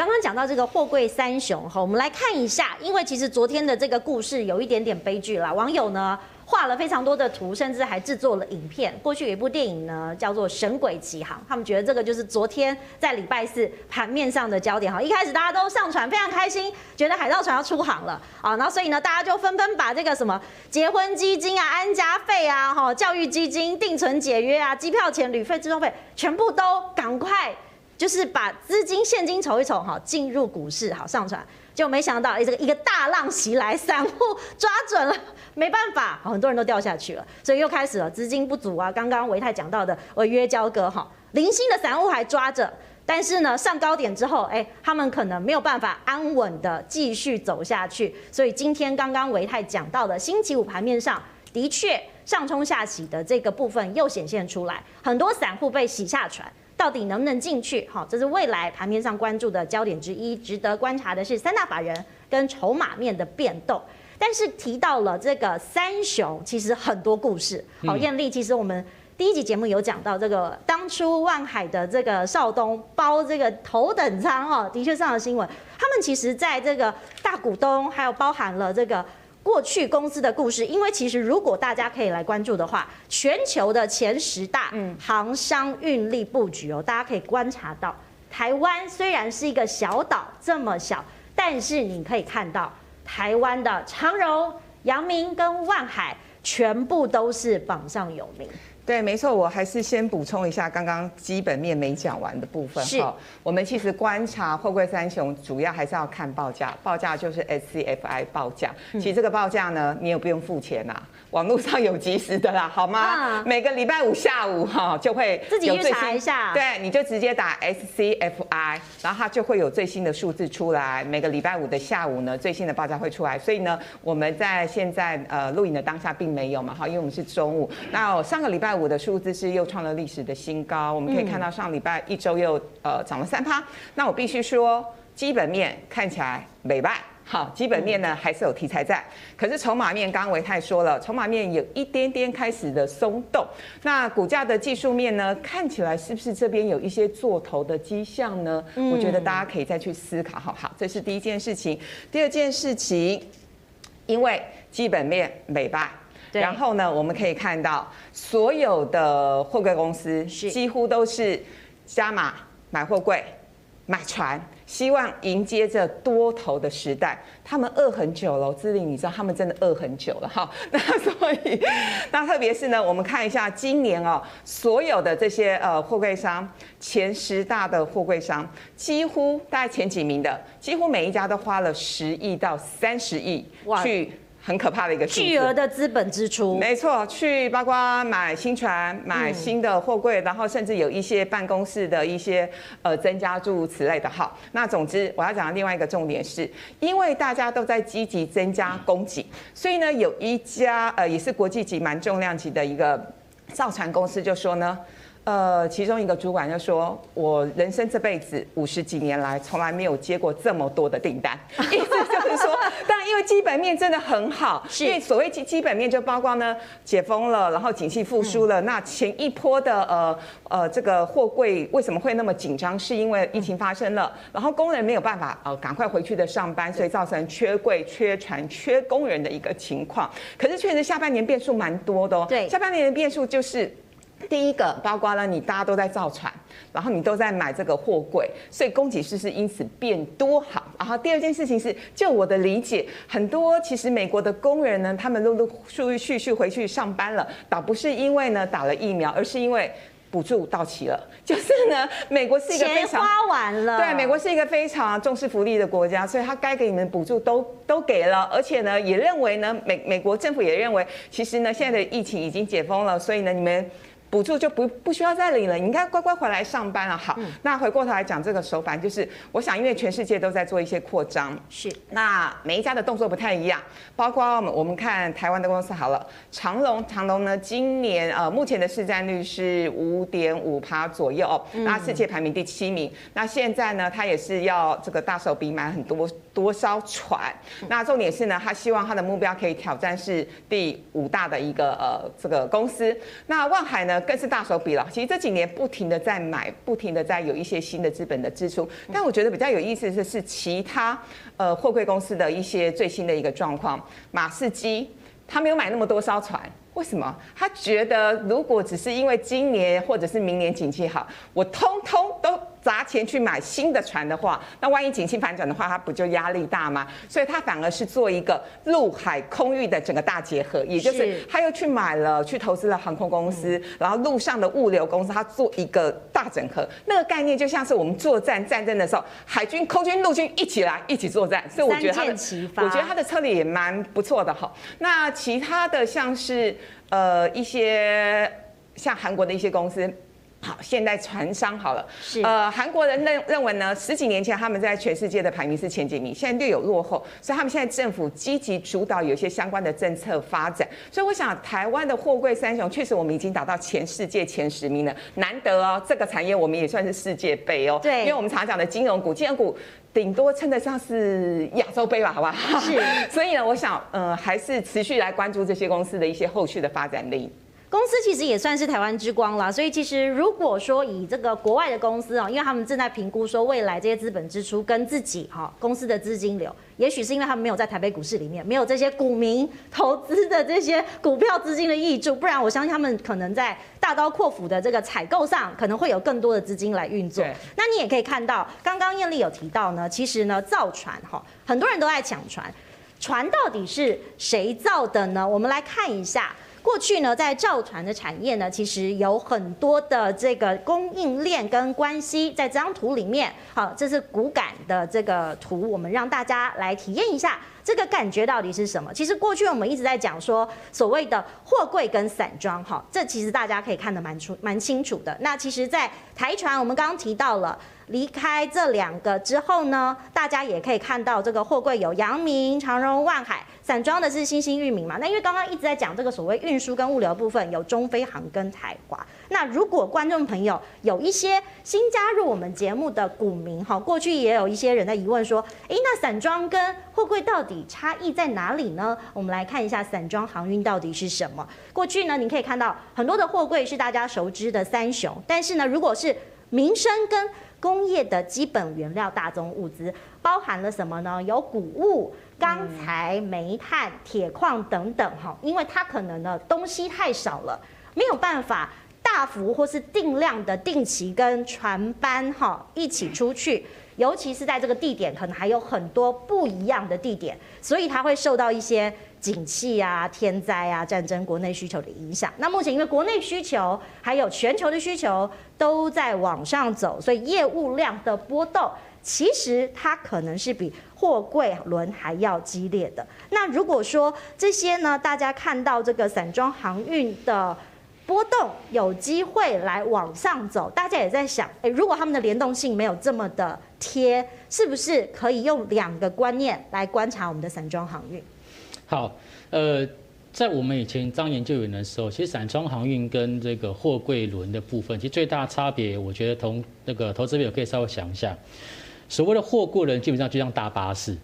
刚刚讲到这个货柜三雄哈，我们来看一下，因为其实昨天的这个故事有一点点悲剧啦，网友呢。画了非常多的图，甚至还制作了影片。过去有一部电影呢，叫做《神鬼奇航》，他们觉得这个就是昨天在礼拜四盘面上的焦点哈。一开始大家都上船，非常开心，觉得海盗船要出航了啊，然后所以呢，大家就纷纷把这个什么结婚基金啊、安家费啊、哈教育基金、定存解约啊、机票钱、旅费、置装费，全部都赶快就是把资金现金筹一筹哈，进入股市好上船。就没想到，哎，这个一个大浪袭来，散户抓准了，没办法，很多人都掉下去了，所以又开始了资金不足啊。刚刚维泰讲到的违约交割，哈，零星的散户还抓着，但是呢，上高点之后，哎，他们可能没有办法安稳的继续走下去。所以今天刚刚维泰讲到的星期五盘面上的确上冲下洗的这个部分又显现出来，很多散户被洗下船。到底能不能进去？好，这是未来盘面上关注的焦点之一。值得观察的是三大法人跟筹码面的变动。但是提到了这个三雄，其实很多故事。好，艳丽，其实我们第一集节目有讲到这个当初万海的这个少东包这个头等舱，哈，的确上了新闻。他们其实在这个大股东，还有包含了这个。过去公司的故事，因为其实如果大家可以来关注的话，全球的前十大航商运力布局哦，大家可以观察到，台湾虽然是一个小岛这么小，但是你可以看到台湾的长荣、阳明跟万海全部都是榜上有名。对，没错，我还是先补充一下刚刚基本面没讲完的部分哈。我们其实观察货柜三雄，主要还是要看报价，报价就是 SCFI 报价。其实这个报价呢，你也不用付钱啊，网络上有及时的啦，好吗？每个礼拜五下午哈就会自己去查一下。对，你就直接打 SCFI，然后它就会有最新的数字出来。每个礼拜五的下午呢，最新的报价会出来。所以呢，我们在现在呃录影的当下并没有嘛哈，因为我们是中午。那上个礼拜五。我的数字是又创了历史的新高，我们可以看到上礼拜一周又呃涨了三趴。那我必须说，基本面看起来美败，好，基本面呢还是有题材在。可是筹码面，刚刚维泰说了，筹码面有一点点开始的松动。那股价的技术面呢，看起来是不是这边有一些做头的迹象呢？我觉得大家可以再去思考。好好，这是第一件事情。第二件事情，因为基本面美败。然后呢，我们可以看到所有的货柜公司几乎都是加码买货柜、买船，希望迎接着多头的时代。他们饿很久了，志玲，你知道他们真的饿很久了哈。那所以，那特别是呢，我们看一下今年哦，所有的这些呃货柜商，前十大的货柜商，几乎大概前几名的，几乎每一家都花了十亿到三十亿去。很可怕的一个巨额的资本支出，没错，去包括买新船、买新的货柜，然后甚至有一些办公室的一些呃增加诸如此类的。好，那总之我要讲的另外一个重点是，因为大家都在积极增加供给，所以呢，有一家呃也是国际级蛮重量级的一个造船公司就说呢。呃，其中一个主管就说：“我人生这辈子五十几年来，从来没有接过这么多的订单。因为基本面真的很好，因为所谓基基本面就包括呢，解封了，然后景气复苏了。那前一波的呃呃这个货柜为什么会那么紧张？是因为疫情发生了，然后工人没有办法呃赶快回去的上班，所以造成缺柜、缺船、缺工人的一个情况。可是确实下半年变数蛮多的哦。对，下半年的变数就是。”第一个，包括了你大家都在造船，然后你都在买这个货柜，所以供给是是因此变多好。然后第二件事情是，就我的理解，很多其实美国的工人呢，他们陆陆续续续回去上班了，倒不是因为呢打了疫苗，而是因为补助到期了。就是呢，美国是一个非常钱花完了，对，美国是一个非常重视福利的国家，所以他该给你们补助都都给了，而且呢，也认为呢，美美国政府也认为，其实呢，现在的疫情已经解封了，所以呢，你们。补助就不不需要再领了，你应该乖乖回来上班了。好，嗯、那回过头来讲这个手法，就是我想，因为全世界都在做一些扩张，是那每一家的动作不太一样，包括我们我们看台湾的公司好了，长隆长隆呢，今年呃目前的市占率是五点五趴左右，那世界排名第七名，那现在呢，它也是要这个大手笔买很多。多艘船。那重点是呢，他希望他的目标可以挑战是第五大的一个呃这个公司。那万海呢更是大手笔了，其实这几年不停的在买，不停的在有一些新的资本的支出。但我觉得比较有意思的是其他呃货柜公司的一些最新的一个状况，马士基他没有买那么多艘船。为什么？他觉得如果只是因为今年或者是明年景气好，我通通都砸钱去买新的船的话，那万一景气反转的话，它不就压力大吗？所以它反而是做一个陆海空域的整个大结合，也就是他又去买了，去投资了航空公司，然后陆上的物流公司，他做一个大整合。那个概念就像是我们作战战争的时候，海军、空军、陆军一起来一起作战。所以我觉得他的，我觉得他的策略也蛮不错的哈。那其他的像是呃一些像韩国的一些公司。好，现代船商好了，是。呃，韩国人认认为呢，十几年前他们在全世界的排名是前几名，现在略有落后，所以他们现在政府积极主导有些相关的政策发展，所以我想台湾的货柜三雄确实我们已经达到全世界前十名了，难得哦，这个产业我们也算是世界杯哦，对，因为我们常讲的金融股，金融股顶多称得上是亚洲杯吧，好吧？是，所以呢，我想呃，还是持续来关注这些公司的一些后续的发展力。公司其实也算是台湾之光啦，所以其实如果说以这个国外的公司啊，因为他们正在评估说未来这些资本支出跟自己哈公司的资金流，也许是因为他们没有在台北股市里面没有这些股民投资的这些股票资金的挹注，不然我相信他们可能在大刀阔斧的这个采购上可能会有更多的资金来运作。那你也可以看到，刚刚艳丽有提到呢，其实呢造船哈很多人都在抢船，船到底是谁造的呢？我们来看一下。过去呢，在造船的产业呢，其实有很多的这个供应链跟关系，在这张图里面，好，这是骨感的这个图，我们让大家来体验一下这个感觉到底是什么。其实过去我们一直在讲说，所谓的货柜跟散装，哈，这其实大家可以看得蛮出蛮清楚的。那其实，在台船，我们刚刚提到了。离开这两个之后呢，大家也可以看到这个货柜有阳明、长荣、万海，散装的是新兴、域名嘛。那因为刚刚一直在讲这个所谓运输跟物流部分，有中飞航跟台华。那如果观众朋友有一些新加入我们节目的股民哈，过去也有一些人在疑问说，诶，那散装跟货柜到底差异在哪里呢？我们来看一下散装航运到底是什么。过去呢，你可以看到很多的货柜是大家熟知的三雄，但是呢，如果是民生跟工业的基本原料、大宗物资包含了什么呢？有谷物、钢材、煤炭、铁矿等等。哈，因为它可能呢东西太少了，没有办法大幅或是定量的定期跟船班哈一起出去，尤其是在这个地点可能还有很多不一样的地点，所以它会受到一些景气啊、天灾啊、战争、国内需求的影响。那目前因为国内需求还有全球的需求都在往上走，所以业务量的波动其实它可能是比货柜轮还要激烈的。那如果说这些呢，大家看到这个散装航运的波动有机会来往上走，大家也在想，诶，如果他们的联动性没有这么的贴，是不是可以用两个观念来观察我们的散装航运？好，呃，在我们以前当研究员的时候，其实散装航运跟这个货柜轮的部分，其实最大的差别，我觉得同那个投资朋友可以稍微想一下。所谓的货柜轮，基本上就像大巴士，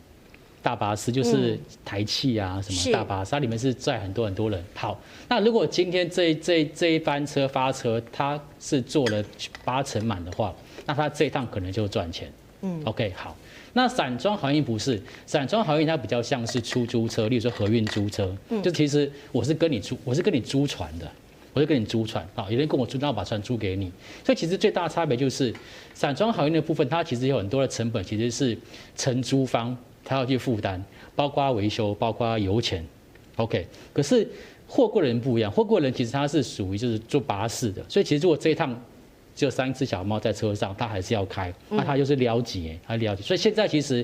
大巴士就是台汽啊什么大巴士，它里面是载很多很多人。好，那如果今天这这这一班车发车，它是坐了八成满的话，那它这一趟可能就赚钱。嗯，OK，好。那散装航运不是，散装航运它比较像是出租车，例如说河运租车，嗯，就其实我是跟你租，我是跟你租船的，我是跟你租船啊，有人跟我租，那我把船租给你，所以其实最大的差别就是，散装航运的部分，它其实有很多的成本，其实是承租方他要去负担，包括维修，包括油钱，OK，可是货柜人不一样，货柜人其实他是属于就是坐巴士的，所以其实如果这一趟。只有三只小猫在车上，他还是要开，那他就是了解，他了解。所以现在其实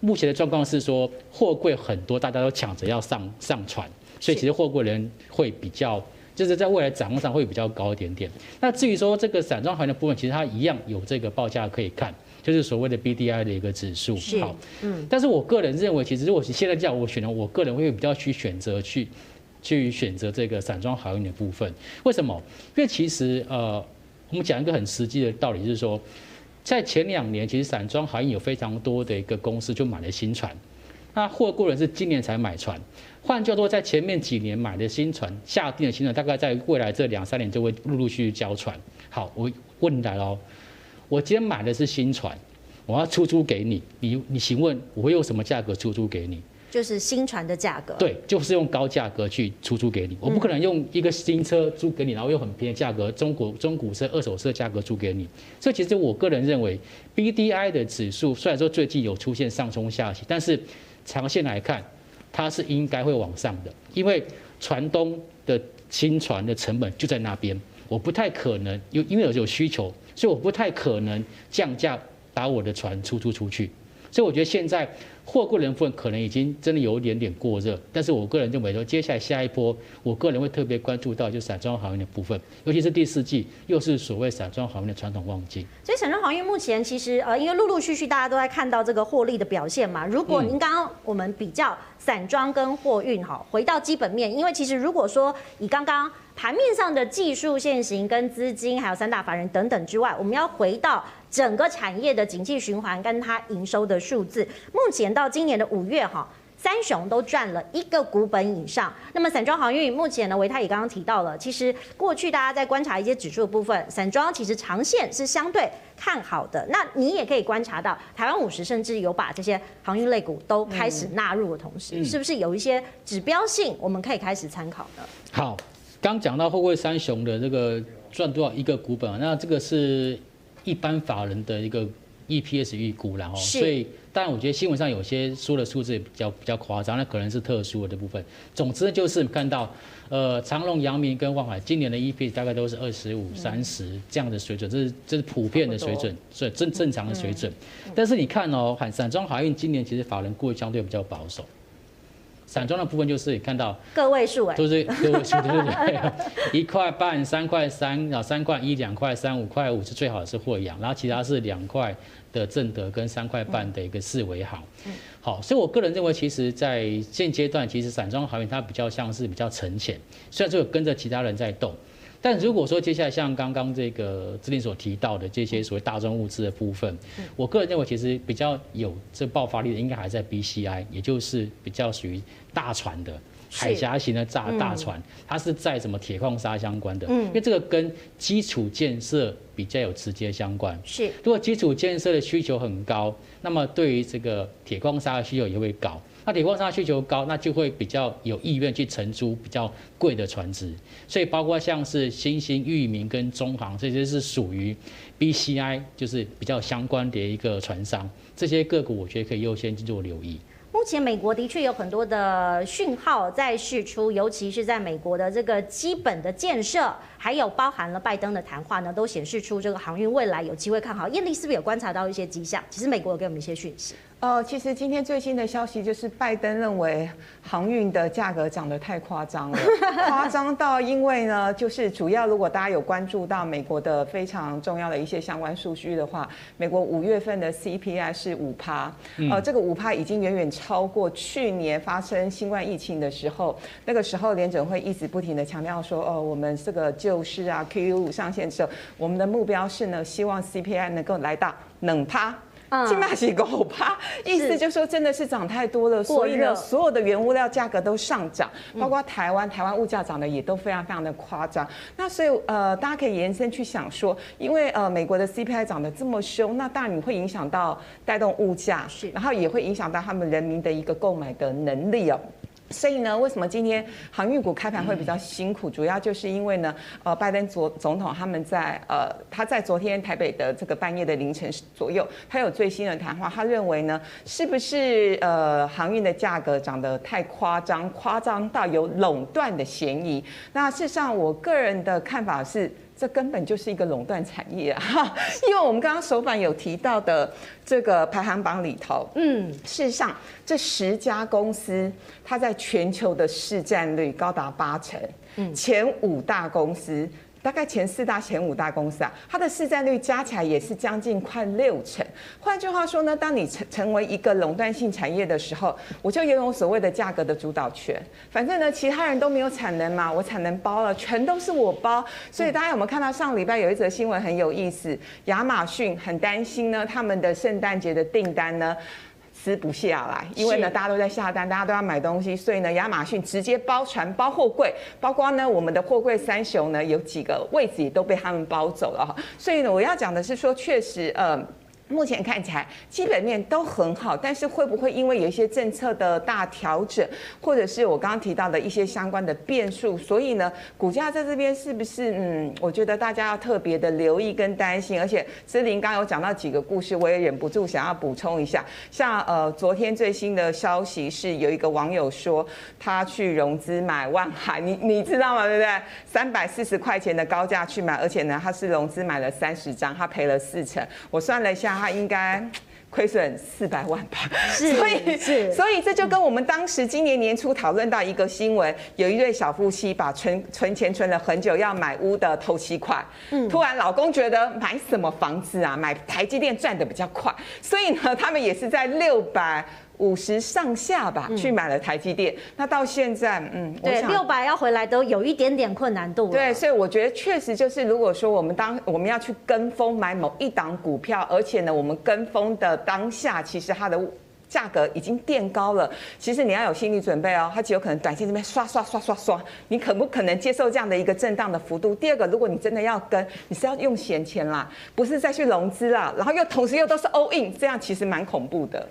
目前的状况是说，货柜很多，大家都抢着要上上船，所以其实货柜人会比较，就是在未来展望上会比较高一点点。那至于说这个散装航运的部分，其实它一样有这个报价可以看，就是所谓的 BDI 的一个指数。好，嗯。但是我个人认为，其实如果是现在叫我选的，我个人会比较去选择去去选择这个散装航运的部分。为什么？因为其实呃。我们讲一个很实际的道理，就是说，在前两年，其实散装航运有非常多的一个公司就买了新船，那货柜轮是今年才买船。换句话说，在前面几年买的新船，下定的新船，大概在未来这两三年就会陆陆续续交船。好，我问你来喽，我今天买的是新船，我要出租给你，你你请问我会用什么价格出租给你？就是新船的价格，对，就是用高价格去出租给你。我不可能用一个新车租给你，然后用很便宜的价格，中国中古车、二手车价格租给你。所以其实我个人认为，BDI 的指数虽然说最近有出现上冲下起，但是长线来看，它是应该会往上的，因为船东的新船的成本就在那边，我不太可能有，因为有有需求，所以我不太可能降价把我的船出租出去。所以我觉得现在。货柜轮部分可能已经真的有一点点过热，但是我个人认为说，接下来下一波，我个人会特别关注到就是散装航运的部分，尤其是第四季又是所谓散装航运的传统旺季。所以散装航运目前其实呃，因为陆陆续续大家都在看到这个获利的表现嘛。如果您刚刚我们比较散装跟货运哈，回到基本面，因为其实如果说以刚刚盘面上的技术线型跟资金还有三大法人等等之外，我们要回到。整个产业的景气循环跟它营收的数字，目前到今年的五月哈，三雄都赚了一个股本以上。那么散装航运目前呢，维泰也刚刚提到了，其实过去大家在观察一些指数的部分，散装其实长线是相对看好的。那你也可以观察到，台湾五十甚至有把这些航运类股都开始纳入的同时，是不是有一些指标性我们可以开始参考呢？好，刚讲到货柜三雄的这个赚多少一个股本，啊那这个是。一般法人的一个 EPS 预估，然后，所以当然我觉得新闻上有些说的数字也比较比较夸张，那可能是特殊的部分。总之就是看到，呃，长隆、阳明跟万海今年的 EPS 大概都是二十五、三十这样的水准，这是这是普遍的水准，所以正正常的水准。但是你看哦，海散装海运今年其实法人估的相对比较保守。散装的部分就是你看到个位数哎，都是个位数，对不对？一块半、三块三，然后三块一、两块三、五块五是最好的是货阳，然后其他是两块的正德跟三块半的一个四维行。好，所以我个人认为，其实在现阶段，其实散装航运它比较像是比较沉潜，虽然说有跟着其他人在动。但如果说接下来像刚刚这个姿麟所提到的这些所谓大宗物资的部分，我个人认为其实比较有这爆发力的，应该还在 BCI，也就是比较属于大船的海峡型的炸大船，它是在什么铁矿砂相关的，因为这个跟基础建设比较有直接相关。是，如果基础建设的需求很高，那么对于这个铁矿砂的需求也会高。那铁矿砂需求高，那就会比较有意愿去承租比较贵的船只，所以包括像是新兴、裕民跟中航，这些是属于 BCI，就是比较相关的一个船商，这些个股我觉得可以优先去做留意。目前美国的确有很多的讯号在释出，尤其是在美国的这个基本的建设，还有包含了拜登的谈话呢，都显示出这个航运未来有机会看好。艳丽是不是有观察到一些迹象？其实美国有给我们一些讯息。呃，其实今天最新的消息就是，拜登认为航运的价格涨得太夸张了，夸张到因为呢，就是主要如果大家有关注到美国的非常重要的一些相关数据的话，美国五月份的 CPI 是五趴，呃，这个五趴已经远远超过去年发生新冠疫情的时候，那个时候联准会一直不停的强调说，哦，我们这个就是啊，Q 五上线之后，我们的目标是呢，希望 CPI 能够来到冷趴。起码是五趴，意思就是说真的是涨太多了，所以呢，所有的原物料价格都上涨，包括台湾，台湾物价涨得也都非常非常的夸张。那所以呃，大家可以延伸去想说，因为呃美国的 CPI 涨得这么凶，那当然你会影响到带动物价，是，然后也会影响到他们人民的一个购买的能力哦。所以呢，为什么今天航运股开盘会比较辛苦？主要就是因为呢，呃，拜登总总统他们在呃他在昨天台北的这个半夜的凌晨左右，他有最新的谈话，他认为呢，是不是呃航运的价格涨得太夸张，夸张到有垄断的嫌疑？那事实上，我个人的看法是。这根本就是一个垄断产业啊！因为我们刚刚首版有提到的这个排行榜里头，嗯，事实上这十家公司，它在全球的市占率高达八成，嗯，前五大公司大概前四大、前五大公司啊，它的市占率加起来也是将近快六成。换句话说呢，当你成成为一个垄断性产业的时候，我就拥有所谓的价格的主导权。反正呢，其他人都没有产能嘛，我产能包了，全都是我包。所以大家有没有看到上礼拜有一则新闻很有意思？亚马逊很担心呢，他们的圣诞节的订单呢，撕不下来，因为呢，大家都在下单，大家都要买东西，所以呢，亚马逊直接包船、包货柜，包括呢，我们的货柜三雄呢，有几个位置也都被他们包走了哈。所以呢，我要讲的是说，确实，呃。目前看起来基本面都很好，但是会不会因为有一些政策的大调整，或者是我刚刚提到的一些相关的变数，所以呢，股价在这边是不是嗯？我觉得大家要特别的留意跟担心。而且姿麟刚刚有讲到几个故事，我也忍不住想要补充一下。像呃，昨天最新的消息是有一个网友说他去融资买万海，你你知道吗？对不对？三百四十块钱的高价去买，而且呢，他是融资买了三十张，他赔了四成。我算了一下。他应该亏损四百万吧，是，所以是，所以这就跟我们当时今年年初讨论到一个新闻，有一对小夫妻把存存钱存了很久要买屋的头期款，嗯，突然老公觉得买什么房子啊，买台积电赚的比较快，所以呢，他们也是在六百。五十上下吧，去买了台积电。嗯、那到现在，嗯，对，六百要回来都有一点点困难度。对，所以我觉得确实就是，如果说我们当我们要去跟风买某一档股票，而且呢，我们跟风的当下，其实它的价格已经垫高了。其实你要有心理准备哦，它极有可能短线这边刷刷刷刷刷，你可不可能接受这样的一个震荡的幅度？第二个，如果你真的要跟，你是要用闲钱啦，不是再去融资啦，然后又同时又都是 all in，这样其实蛮恐怖的。